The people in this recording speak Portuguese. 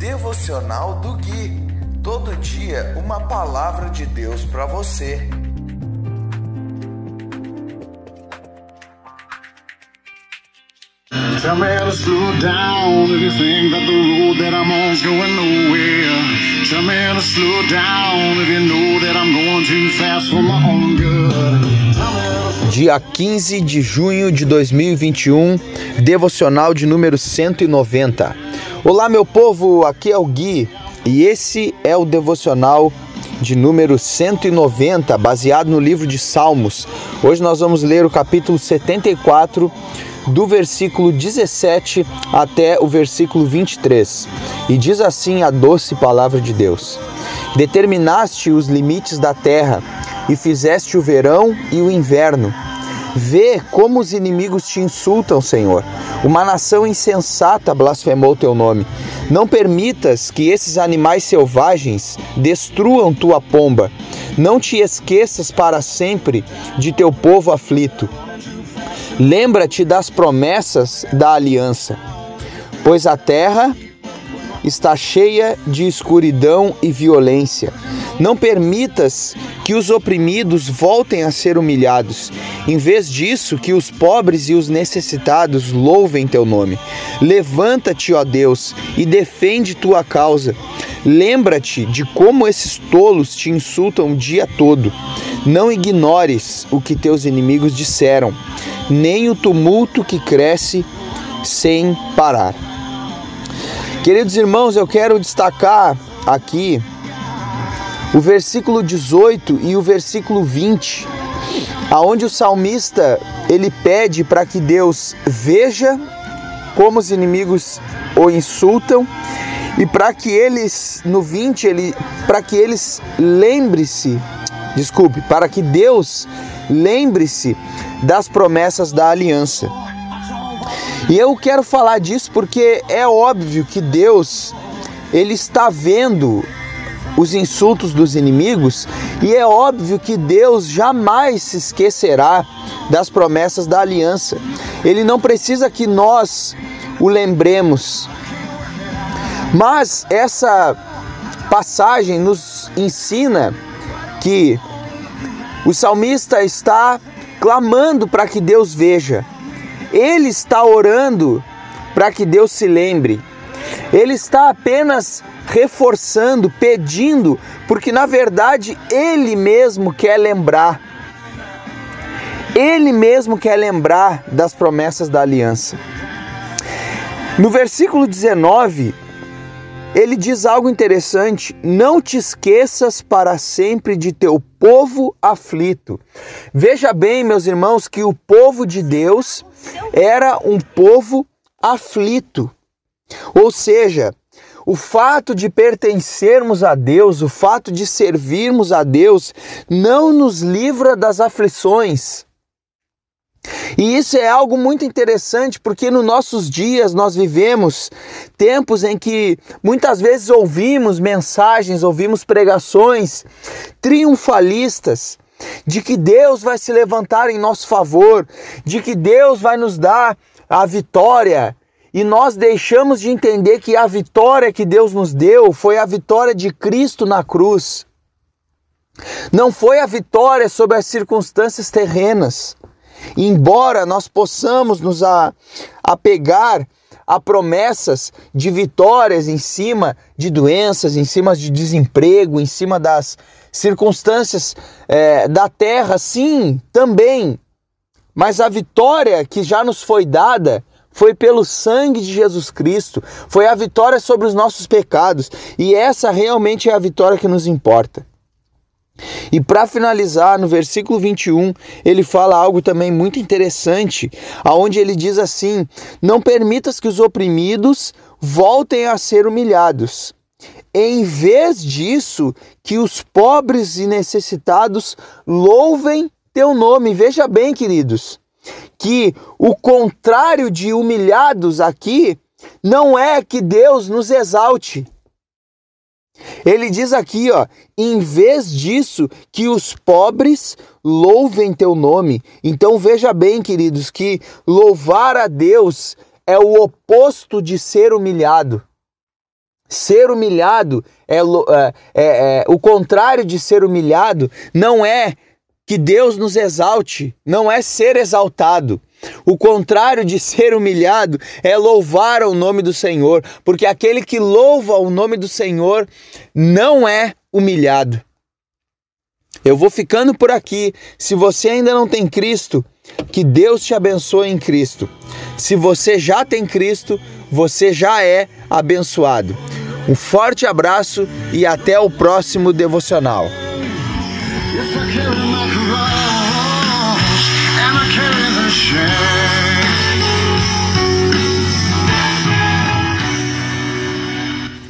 Devocional do Gui. Todo dia uma palavra de Deus para você. Tell me how to slow down if you think that the road that I'm on's going nowhere. Tell me how to slow down if you know that I'm going too fast for my own good. Dia 15 de junho de 2021, devocional de número 190. Olá, meu povo, aqui é o Gui e esse é o devocional de número 190, baseado no livro de Salmos. Hoje nós vamos ler o capítulo 74 do versículo 17 até o versículo 23. E diz assim a doce palavra de Deus: Determinaste os limites da terra e fizeste o verão e o inverno. Vê como os inimigos te insultam, Senhor. Uma nação insensata blasfemou teu nome. Não permitas que esses animais selvagens destruam tua pomba. Não te esqueças para sempre de teu povo aflito. Lembra-te das promessas da aliança, pois a terra está cheia de escuridão e violência. Não permitas que os oprimidos voltem a ser humilhados. Em vez disso, que os pobres e os necessitados louvem teu nome. Levanta-te, ó Deus, e defende tua causa. Lembra-te de como esses tolos te insultam o dia todo. Não ignores o que teus inimigos disseram nem o tumulto que cresce sem parar. Queridos irmãos, eu quero destacar aqui o versículo 18 e o versículo 20, aonde o salmista ele pede para que Deus veja como os inimigos o insultam e para que eles no 20 ele para que eles lembre-se, desculpe, para que Deus lembre-se das promessas da aliança. E eu quero falar disso porque é óbvio que Deus ele está vendo os insultos dos inimigos e é óbvio que Deus jamais se esquecerá das promessas da aliança. Ele não precisa que nós o lembremos. Mas essa passagem nos ensina que o salmista está clamando para que Deus veja. Ele está orando para que Deus se lembre. Ele está apenas reforçando, pedindo, porque na verdade ele mesmo quer lembrar. Ele mesmo quer lembrar das promessas da aliança. No versículo 19, ele diz algo interessante: não te esqueças para sempre de teu povo aflito. Veja bem, meus irmãos, que o povo de Deus era um povo aflito. Ou seja, o fato de pertencermos a Deus, o fato de servirmos a Deus, não nos livra das aflições. E isso é algo muito interessante porque nos nossos dias nós vivemos tempos em que muitas vezes ouvimos mensagens, ouvimos pregações triunfalistas de que Deus vai se levantar em nosso favor, de que Deus vai nos dar a vitória. E nós deixamos de entender que a vitória que Deus nos deu foi a vitória de Cristo na cruz. Não foi a vitória sobre as circunstâncias terrenas. Embora nós possamos nos apegar a promessas de vitórias em cima de doenças, em cima de desemprego, em cima das circunstâncias é, da terra, sim, também. Mas a vitória que já nos foi dada foi pelo sangue de Jesus Cristo, foi a vitória sobre os nossos pecados, e essa realmente é a vitória que nos importa. E para finalizar, no versículo 21, ele fala algo também muito interessante, aonde ele diz assim: "Não permitas que os oprimidos voltem a ser humilhados. Em vez disso, que os pobres e necessitados louvem teu nome". Veja bem, queridos, que o contrário de humilhados aqui não é que Deus nos exalte, ele diz aqui, ó, em vez disso, que os pobres louvem teu nome. Então veja bem, queridos, que louvar a Deus é o oposto de ser humilhado. Ser humilhado é, é, é, é, o contrário de ser humilhado não é que Deus nos exalte, não é ser exaltado. O contrário de ser humilhado é louvar o nome do Senhor, porque aquele que louva o nome do Senhor não é humilhado. Eu vou ficando por aqui. Se você ainda não tem Cristo, que Deus te abençoe em Cristo. Se você já tem Cristo, você já é abençoado. Um forte abraço e até o próximo devocional. Yes, I carry my cross and I carry the shame.